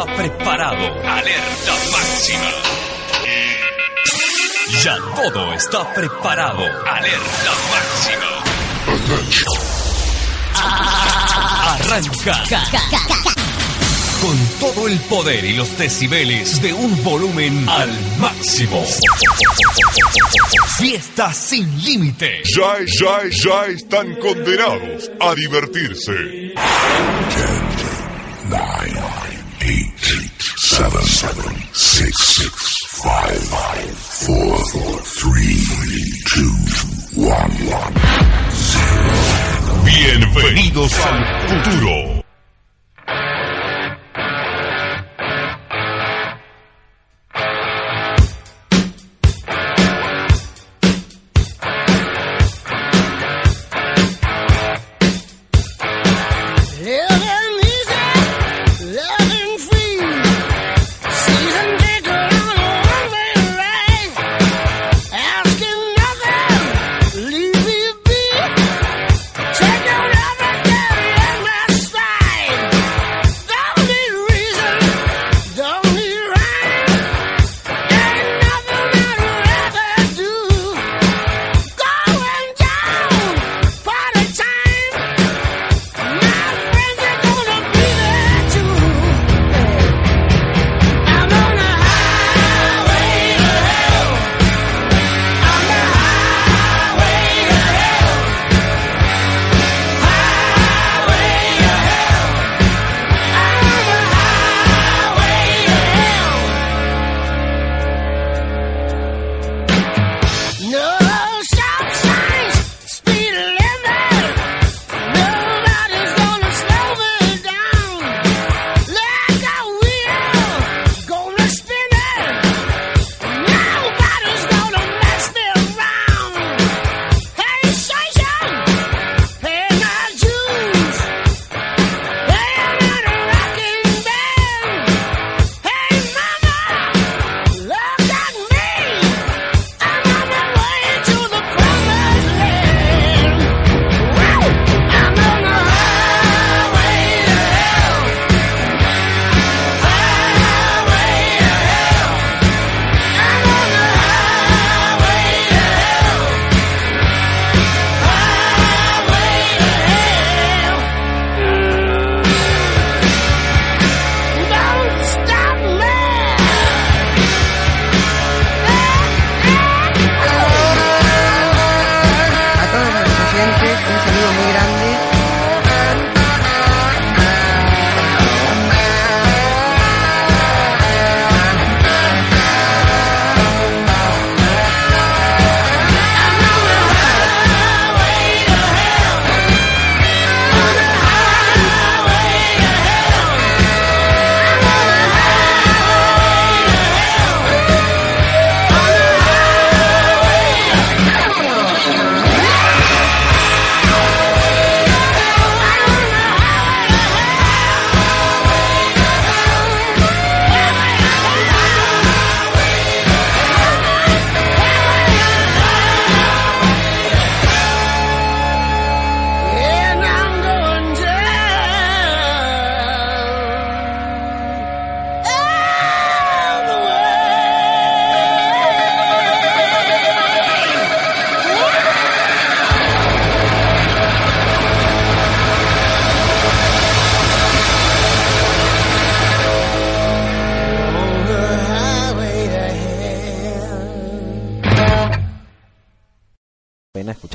está preparado. Alerta máxima. Ya todo está preparado. Alerta máxima. Arranca. Con todo el poder y los decibeles de un volumen al máximo. Fiesta sin límite. Ya, ya, ya están condenados a divertirse. seven, seven, six, six, five, five, four, four, three, two, one, one, zero. Bienvenidos al futuro.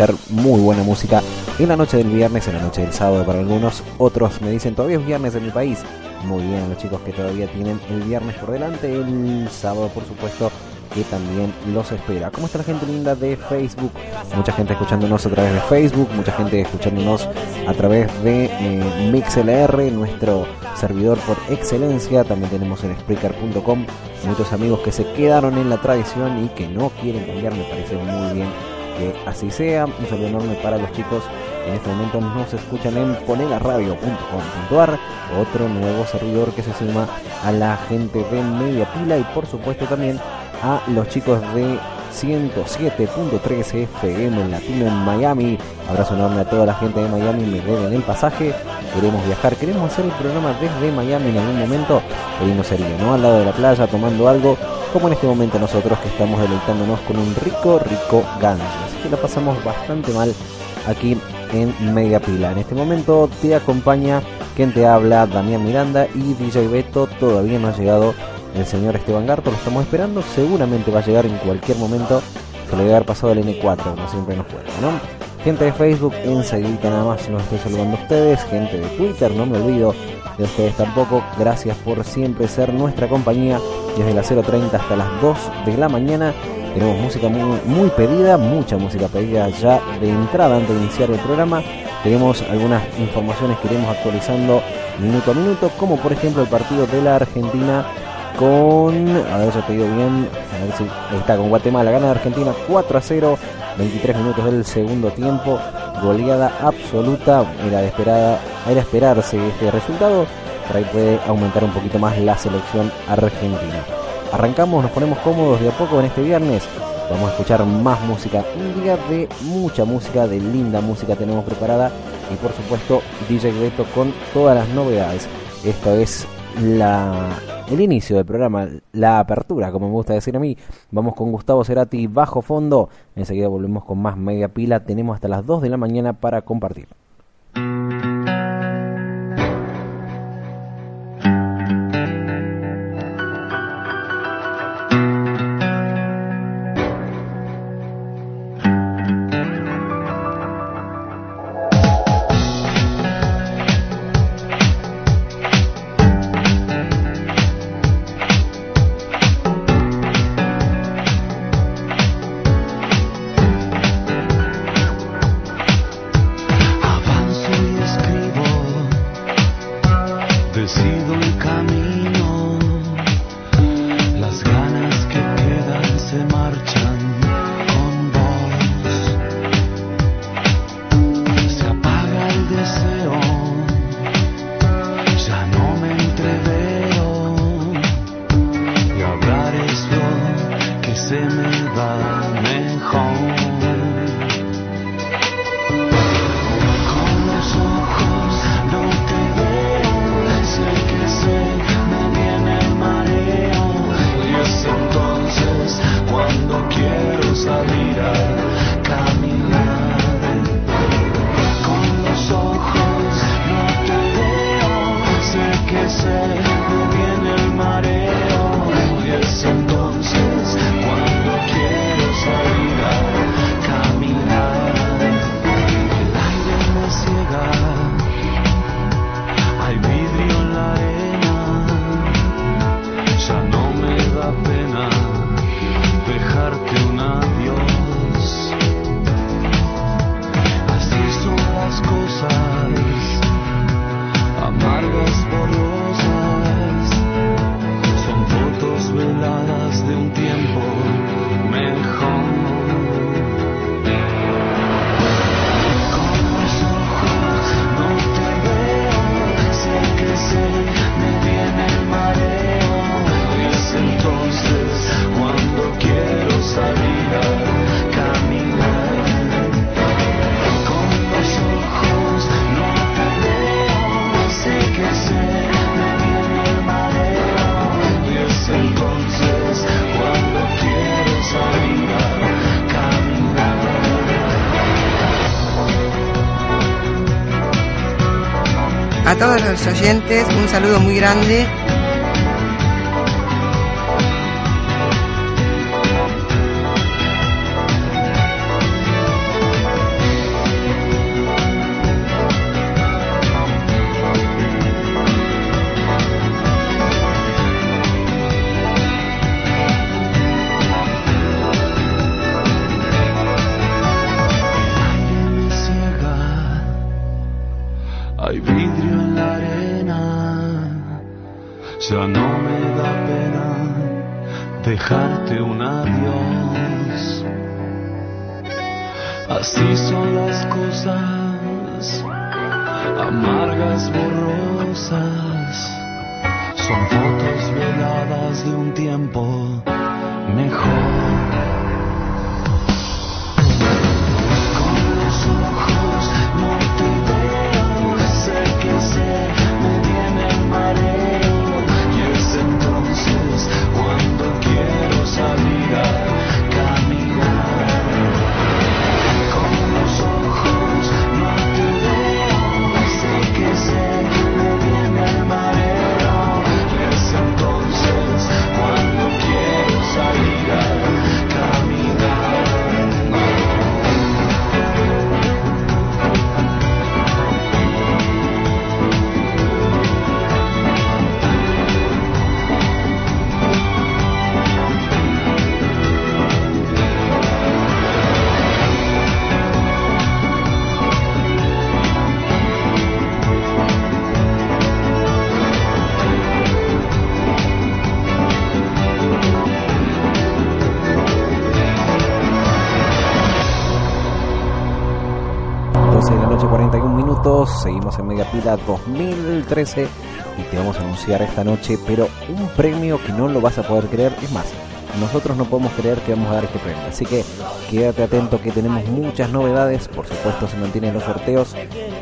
Escuchar muy buena música en la noche del viernes, en la noche del sábado para algunos, otros me dicen todavía es viernes en mi país. Muy bien, los chicos que todavía tienen el viernes por delante, el sábado por supuesto que también los espera. ¿Cómo está la gente linda de Facebook? Mucha gente escuchándonos a través de Facebook, mucha gente escuchándonos a través de eh, MixLR, nuestro servidor por excelencia. También tenemos en Spreaker.com muchos amigos que se quedaron en la tradición y que no quieren cambiar. Me parece muy bien que así sea. Un saludo enorme para los chicos en este momento nos escuchan en ponelaradio.com.ar, otro nuevo servidor que se suma a la gente de Media Pila y por supuesto también a los chicos de 107.3 FM en Latino en Miami. Abrazo enorme a toda la gente de Miami, me deben el pasaje. Queremos viajar, queremos hacer el programa desde Miami en algún momento. Hoy no sería, ¿no? Al lado de la playa, tomando algo, como en este momento nosotros que estamos deleitándonos con un rico, rico ganso. Así que la pasamos bastante mal aquí en Media Pila. En este momento te acompaña quien te habla, Damián Miranda y DJ Beto. Todavía no ha llegado el señor Esteban Garto, lo estamos esperando. Seguramente va a llegar en cualquier momento. Se le debe haber pasado el N4, como siempre nos cuenta, ¿no? Gente de Facebook, enseguida nada más los estoy saludando a ustedes. Gente de Twitter, no me olvido de ustedes tampoco. Gracias por siempre ser nuestra compañía desde las 0.30 hasta las 2 de la mañana. Tenemos música muy, pedida, mucha música pedida ya de entrada antes de iniciar el programa. Tenemos algunas informaciones que iremos actualizando minuto a minuto, como por ejemplo el partido de la Argentina con, a ver, ya te digo bien, a ver si está con Guatemala, gana Argentina 4 a 0, 23 minutos del segundo tiempo, goleada absoluta, era de esperada, era esperarse este resultado, por ahí puede aumentar un poquito más la selección argentina. Arrancamos, nos ponemos cómodos de a poco en este viernes. Vamos a escuchar más música. Un día de mucha música, de linda música tenemos preparada. Y por supuesto, DJ Beto con todas las novedades. Esto es la, el inicio del programa, la apertura, como me gusta decir a mí. Vamos con Gustavo Cerati bajo fondo. Enseguida volvemos con más media pila. Tenemos hasta las 2 de la mañana para compartir. Los oyentes, un saludo muy grande. Ya no me da pena dejarte un adiós. Así son las cosas, amargas, borrosas, son fotos veladas de un tiempo mejor. Seguimos en Media Pila 2013 y te vamos a anunciar esta noche, pero un premio que no lo vas a poder creer. Es más, nosotros no podemos creer que vamos a dar este premio. Así que quédate atento que tenemos muchas novedades. Por supuesto, se mantienen los sorteos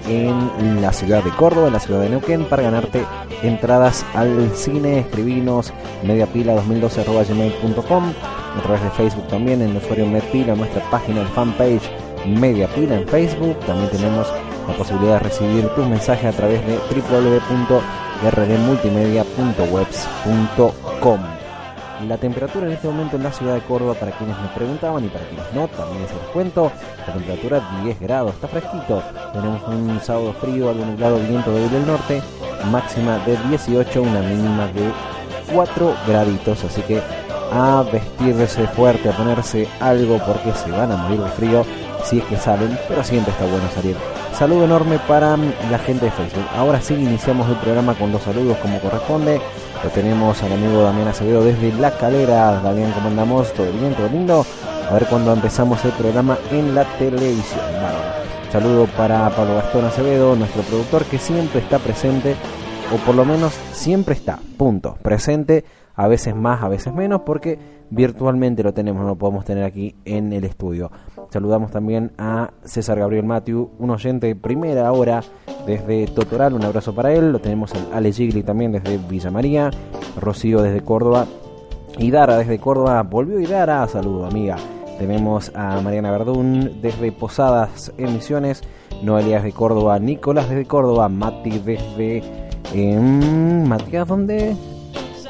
en la ciudad de Córdoba, en la ciudad de Neuquén, para ganarte entradas al cine. Escribinos mediapila2012.gmail.com a través de Facebook también, en el usuario Medpila, nuestra página de fanpage Media Pila en Facebook. También tenemos la posibilidad de recibir tus mensajes a través de www.rdmultimedia.webs.com. La temperatura en este momento en la ciudad de Córdoba, para quienes me preguntaban y para quienes no, también se los cuento. La temperatura 10 grados, está fresquito. Tenemos un sábado frío, algo nublado, viento débil del norte, máxima de 18, una mínima de 4 graditos. Así que a vestirse fuerte, a ponerse algo porque se van a morir de frío si es que salen, pero siempre está bueno salir. Saludo enorme para la gente de Facebook. Ahora sí iniciamos el programa con los saludos como corresponde. Lo tenemos al amigo Damián Acevedo desde La Calera. Damián, ¿cómo andamos? ¿Todo bien? ¿Todo lindo? A ver cuándo empezamos el programa en la televisión. Bárbaro. Saludo para Pablo Gastón Acevedo, nuestro productor que siempre está presente, o por lo menos siempre está, punto, presente, a veces más, a veces menos, porque virtualmente lo tenemos, no lo podemos tener aquí en el estudio. Saludamos también a César Gabriel Matiu, un oyente de primera hora desde Totoral, un abrazo para él. Lo tenemos al Ale Gigli también desde Villa María, Rocío desde Córdoba y Dara desde Córdoba. Volvió y Dara, saludo amiga. Tenemos a Mariana Verdún desde Posadas en Misiones, Noelia desde Córdoba, Nicolás desde Córdoba, Mati desde... em, Matías, ¿dónde?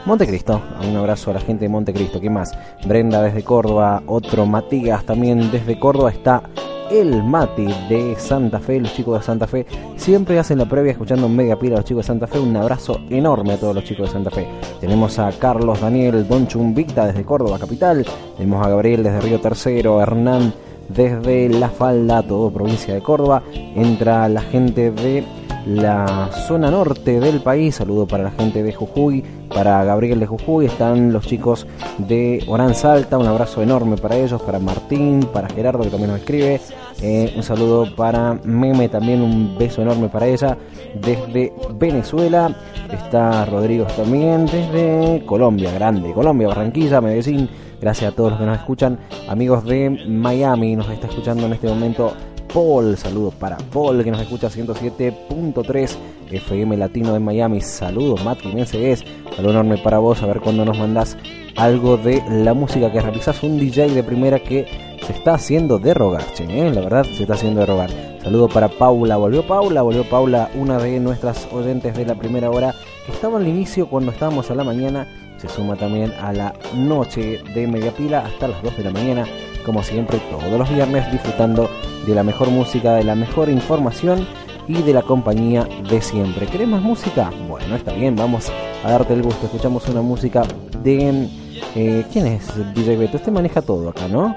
Montecristo, un abrazo a la gente de Montecristo. ¿Qué más? Brenda desde Córdoba, otro Matías también desde Córdoba. Está el Mati de Santa Fe, los chicos de Santa Fe. Siempre hacen la previa escuchando media pila a los chicos de Santa Fe. Un abrazo enorme a todos los chicos de Santa Fe. Tenemos a Carlos Daniel Don Chumbicta desde Córdoba capital. Tenemos a Gabriel desde Río Tercero, Hernán desde La Falda, todo provincia de Córdoba. Entra la gente de la zona norte del país. Saludo para la gente de Jujuy, para Gabriel de Jujuy. Están los chicos de Orán Salta. Un abrazo enorme para ellos, para Martín, para Gerardo que también nos escribe. Eh, un saludo para Meme, también un beso enorme para ella. Desde Venezuela está Rodrigo también, desde Colombia, grande. Colombia, Barranquilla, Medellín. Gracias a todos los que nos escuchan. Amigos de Miami, nos está escuchando en este momento Paul, saludos para Paul que nos escucha 107.3 FM Latino de Miami. Saludos, Jiménez es. Saludo enorme para vos, a ver cuándo nos mandás algo de la música que realizás. Un DJ de primera que se está haciendo de rogar, che, ¿eh? la verdad se está haciendo de rogar. Saludo para Paula, volvió Paula, volvió Paula, una de nuestras oyentes de la primera hora que estaba al inicio cuando estábamos a la mañana. Se suma también a la noche de media pila hasta las 2 de la mañana como siempre todos los viernes disfrutando de la mejor música, de la mejor información y de la compañía de siempre. ¿Querés más música? Bueno, está bien, vamos a darte el gusto. Escuchamos una música de... eh, ¿Quién es DJ Beto? Este maneja todo acá, ¿no?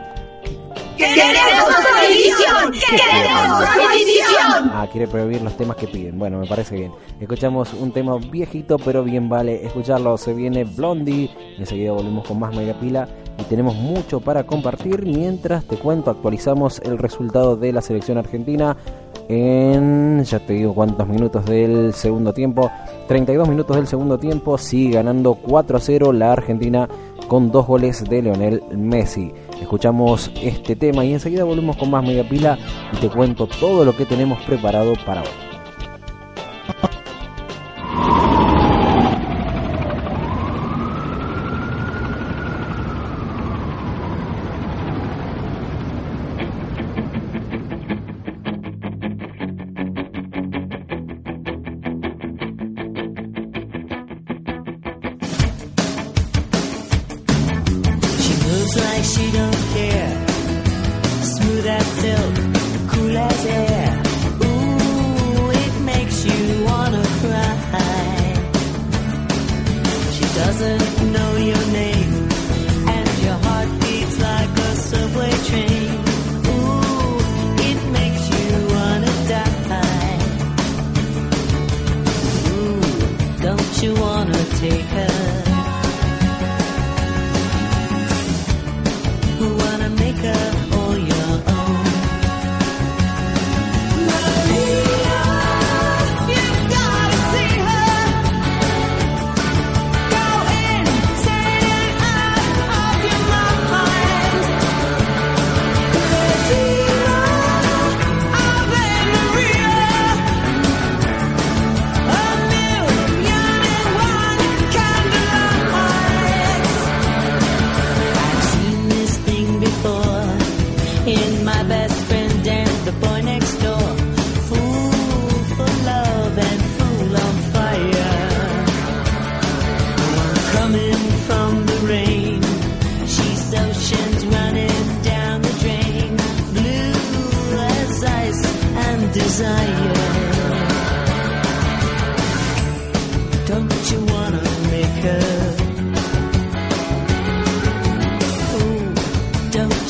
¡Queremos televisión! ¡Queremos televisión! Ah, quiere prohibir los temas que piden. Bueno, me parece bien. Escuchamos un tema viejito, pero bien vale escucharlo. Se viene Blondie. Enseguida volvemos con más media pila. Y tenemos mucho para compartir. Mientras te cuento, actualizamos el resultado de la selección argentina. En, ya te digo cuántos minutos del segundo tiempo. 32 minutos del segundo tiempo. Sigue ganando 4 a 0 la Argentina con dos goles de Leonel Messi. Escuchamos este tema y enseguida volvemos con más media pila y te cuento todo lo que tenemos preparado para hoy.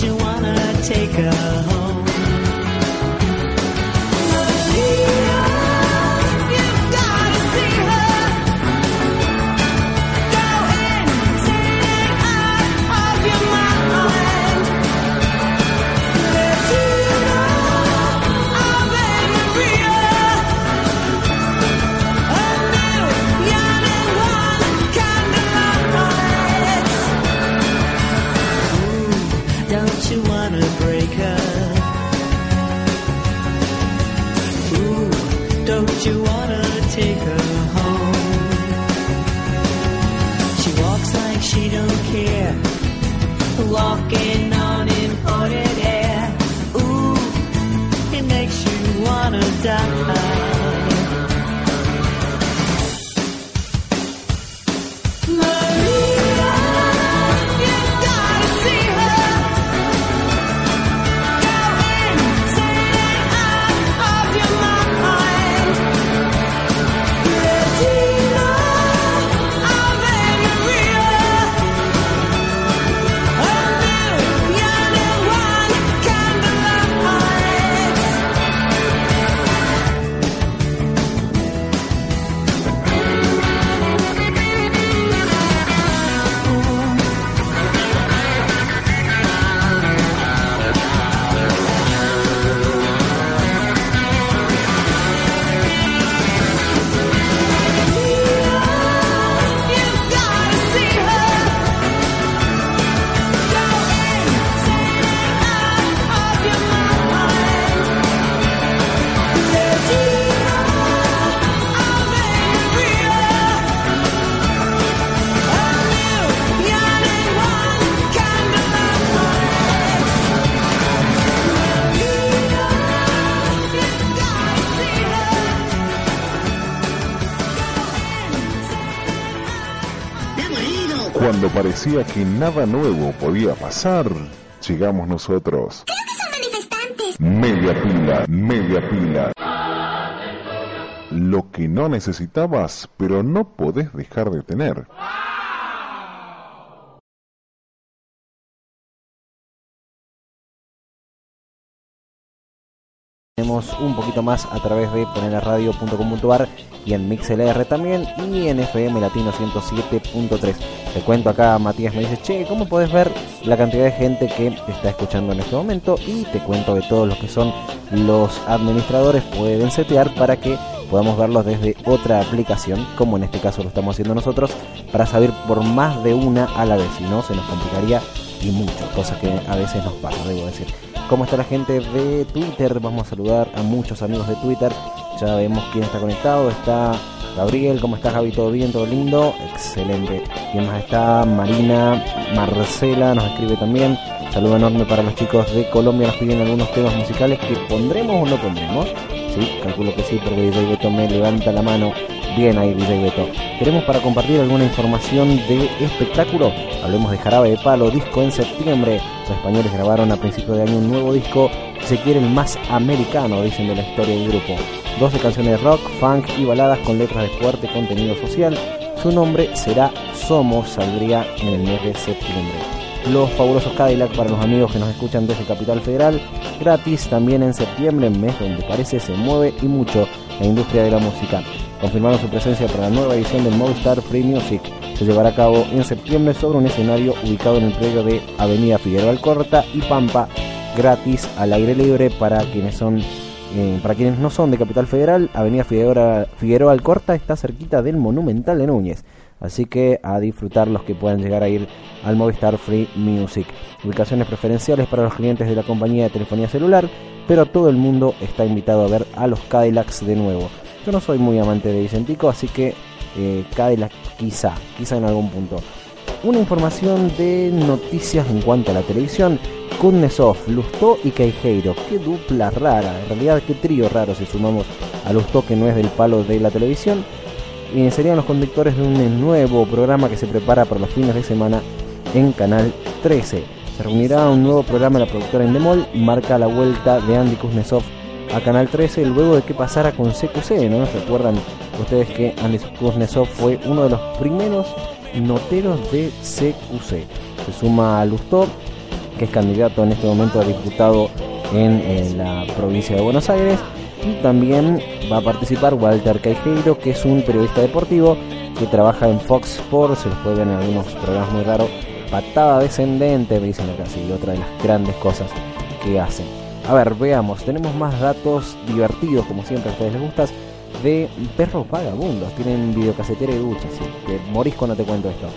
You wanna take her home? Cuando parecía que nada nuevo podía pasar, llegamos nosotros. Media pila, media pila. Lo que no necesitabas, pero no podés dejar de tener. Un poquito más a través de poneraradio.com.ar y en MixLR también y en FM Latino 107.3. Te cuento acá, Matías me dice, che, ¿cómo podés ver la cantidad de gente que está escuchando en este momento? Y te cuento que todos los que son los administradores pueden setear para que podamos verlos desde otra aplicación, como en este caso lo estamos haciendo nosotros, para saber por más de una a la vez, si no se nos complicaría y mucho, cosa que a veces nos pasa, debo decir. ¿Cómo está la gente de Twitter? Vamos a saludar a muchos amigos de Twitter. Ya vemos quién está conectado. Está Gabriel, ¿cómo estás Gaby? ¿Todo bien? ¿Todo lindo? Excelente. ¿Quién más está? Marina, Marcela nos escribe también. Saludo enorme para los chicos de Colombia. Nos piden algunos temas musicales que pondremos o no pondremos. Sí, calculo que sí, porque DJ Beto me levanta la mano. Bien ahí, DJ Beto. Queremos para compartir alguna información de espectáculo. Hablemos de Jarabe de Palo, disco en septiembre. Los españoles grabaron a principios de año un nuevo disco, se quiere el más americano, dicen de la historia del grupo. 12 canciones rock, funk y baladas con letras de fuerte contenido social. Su nombre será Somos, saldría en el mes de septiembre. Los fabulosos Cadillac para los amigos que nos escuchan desde Capital Federal, gratis también en septiembre, mes donde parece se mueve y mucho la industria de la música. Confirmaron su presencia para la nueva edición del Movistar Free Music. Se llevará a cabo en septiembre sobre un escenario ubicado en el predio de Avenida Figueroa Alcorta y Pampa, gratis al aire libre para quienes son eh, para quienes no son de Capital Federal, Avenida Figueroa, Figueroa Alcorta está cerquita del Monumental de Núñez. Así que a disfrutar los que puedan llegar a ir al Movistar Free Music. Ubicaciones preferenciales para los clientes de la compañía de telefonía celular, pero todo el mundo está invitado a ver a los Cadillacs de nuevo. Yo no soy muy amante de Vicentico, así que eh, Cadillac quizá, quizá en algún punto. Una información de noticias en cuanto a la televisión. Kuznetsov, Lustó y Queijeiro. Qué dupla rara, en realidad qué trío raro si sumamos a Lustó que no es del palo de la televisión. eh, serían los conductores de un nuevo programa que se prepara para los fines de semana en Canal 13. Se reunirá un nuevo programa de la productora Endemol, marca la vuelta de Andy Kuznetsov a Canal 13 luego de que pasara con CQC, ¿no? Recuerdan ustedes que Andy Kuznetsov fue uno de los primeros noteros de CQC. Se suma a Lustó, que es candidato en este momento a diputado en, la provincia de Buenos Aires. Y también va a participar Walter Caijeiro, que es un periodista deportivo que trabaja en Fox Sports, se los puede ver en algunos programas muy raros. Patada descendente, me dicen acá, sí, otra de las grandes cosas que hacen. A ver, veamos, tenemos más datos divertidos, como siempre a ustedes les gustan, de perros vagabundos. Tienen videocasetera y ducha, sí, te morís cuando te cuento esto.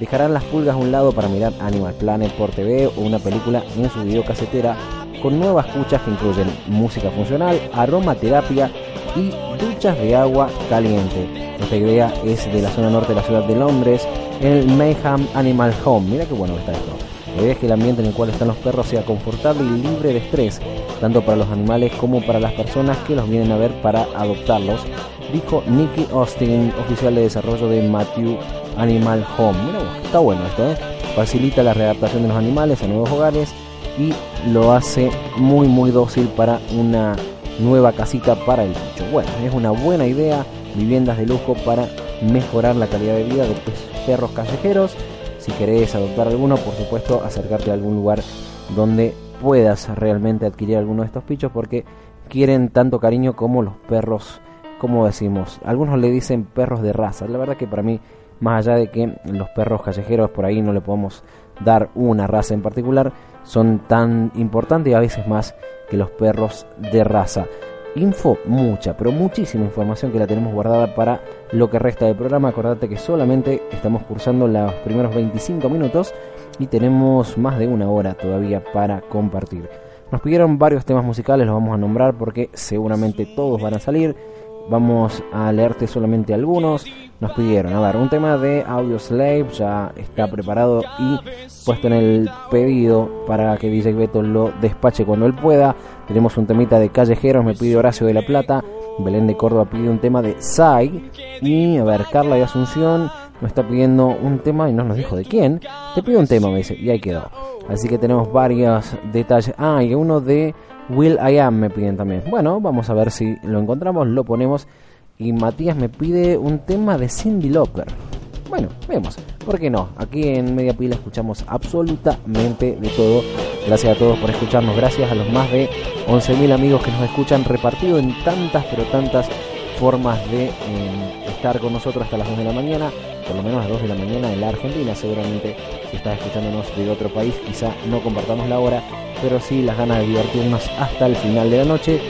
Dejarán las pulgas a un lado para mirar Animal Planet por TV o una película en su videocasetera con nuevas cuchas que incluyen música funcional, aromaterapia y duchas de agua caliente. Esta idea es de la zona norte de la ciudad de Londres, el Mayhem Animal Home. Mira qué bueno está esto. Idea que el ambiente en el cual están los perros sea confortable y libre de estrés, tanto para los animales como para las personas que los vienen a ver para adoptarlos, dijo Nicky Austin, oficial de desarrollo de Matthew Animal Home. Está bueno esto, ¿eh? Facilita la readaptación de los animales a nuevos hogares y lo hace muy muy dócil para una nueva casita para el bicho. Bueno, es una buena idea, viviendas de lujo para mejorar la calidad de vida de los perros callejeros. Si querés adoptar alguno, por supuesto, acercarte a algún lugar donde puedas realmente adquirir alguno de estos bichos porque quieren tanto cariño como los perros, como decimos. Algunos le dicen perros de raza. La verdad que para mí, más allá de que los perros callejeros por ahí no le podemos dar una raza en particular, son tan importantes y a veces más que los perros de raza. Info, mucha, pero muchísima información que la tenemos guardada para lo que resta del programa. Acordate que solamente estamos cursando los primeros 25 minutos y tenemos más de una hora todavía para compartir. Nos pidieron varios temas musicales, los vamos a nombrar porque seguramente todos van a salir. Vamos a leerte solamente algunos. Nos pidieron, a ver, un tema de Audio Slave ya está preparado y puesto en el pedido para que DJ Beto lo despache cuando él pueda. Tenemos un temita de Callejeros, me pide Horacio de la Plata. Belén de Córdoba pide un tema de Sai. Y a ver, Carla de Asunción nos está pidiendo un tema y no nos dijo de quién. Te pido un tema, me dice, y ahí quedó. Así que tenemos varios detalles. Ah, y uno de Will I Am me piden también. Bueno, vamos a ver si lo encontramos, lo ponemos. Y Matías me pide un tema de Cindy Lauper. Bueno, vemos. ¿Por qué no? Aquí en Media Pila escuchamos absolutamente de todo. Gracias a todos por escucharnos. Gracias a los más de 11.000 amigos que nos escuchan repartido en tantas, pero tantas formas de eh, estar con nosotros hasta las 2 de la mañana. Por lo menos a las 2 de la mañana en la Argentina. Seguramente si estás escuchándonos de otro país, quizá no compartamos la hora. Pero sí las ganas de divertirnos hasta el final de la noche.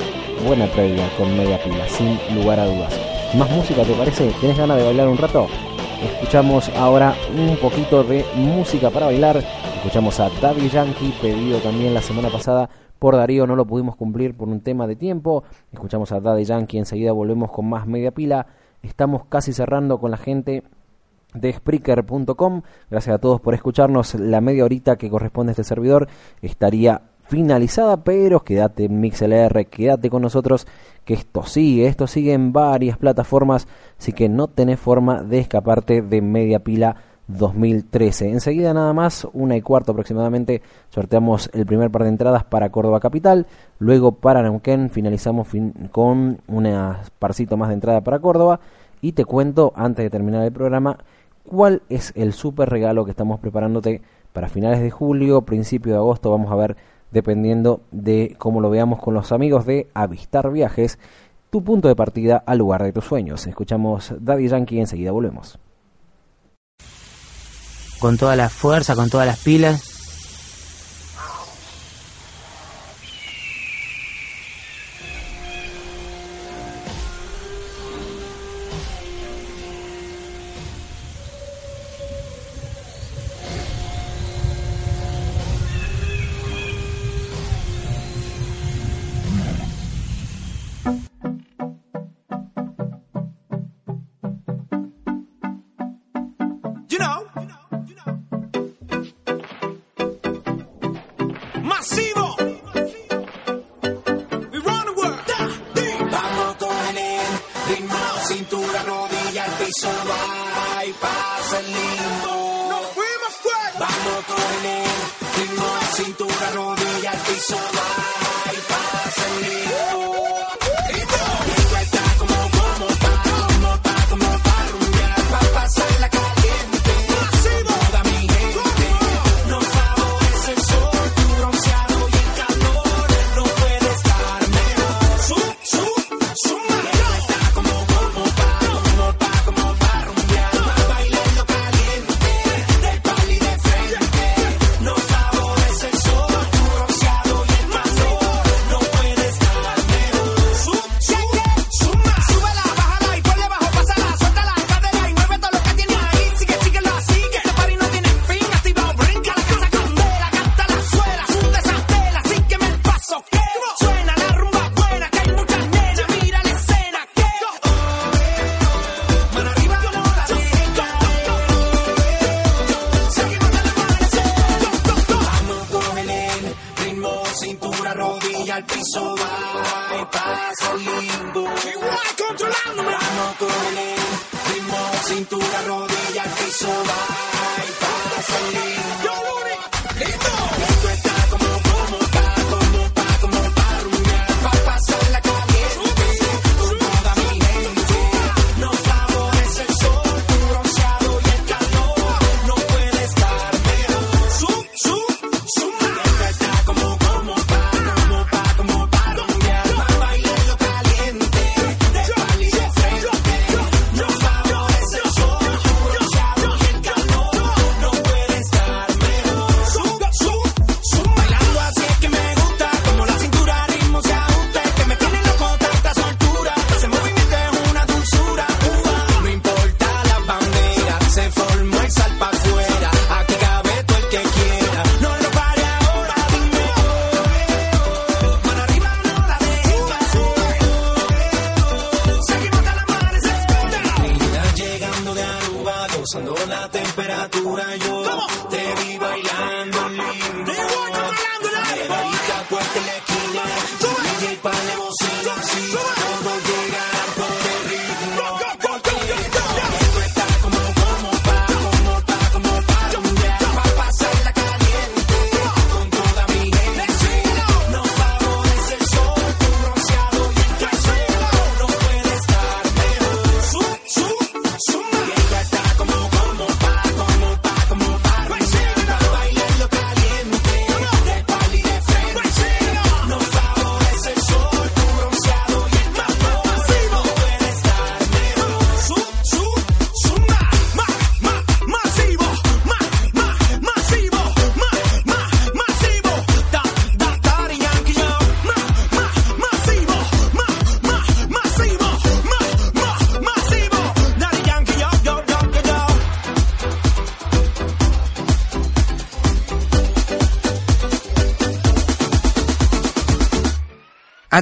Buena previa con Media Pila, sin lugar a dudas. ¿Más música te parece? ¿Tienes ganas de bailar un rato? Escuchamos ahora un poquito de música para bailar. Escuchamos a Daddy Yankee, pedido también la semana pasada por Darío, no lo pudimos cumplir por un tema de tiempo. Escuchamos a Daddy Yankee, enseguida volvemos con más media pila. Estamos casi cerrando con la gente de Spreaker.com. Gracias a todos por escucharnos. La media horita que corresponde a este servidor estaría finalizada, pero quédate en MixLR, quédate con nosotros, que esto sigue, esto sigue en varias plataformas, así que no tenés forma de escaparte de Media Pila 2013. Enseguida nada más, una y cuarto aproximadamente, sorteamos el primer par de entradas para Córdoba Capital, luego para Neuquén finalizamos fin con un parcito más de entrada para Córdoba y te cuento antes de terminar el programa cuál es el super regalo que estamos preparándote para finales de julio, principio de agosto, vamos a ver dependiendo de cómo lo veamos con los amigos de Avistar Viajes, tu punto de partida al lugar de tus sueños. Escuchamos Daddy Yankee enseguida volvemos. Con toda la fuerza, con todas las pilas.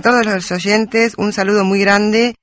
Todos los oyentes, un saludo muy grande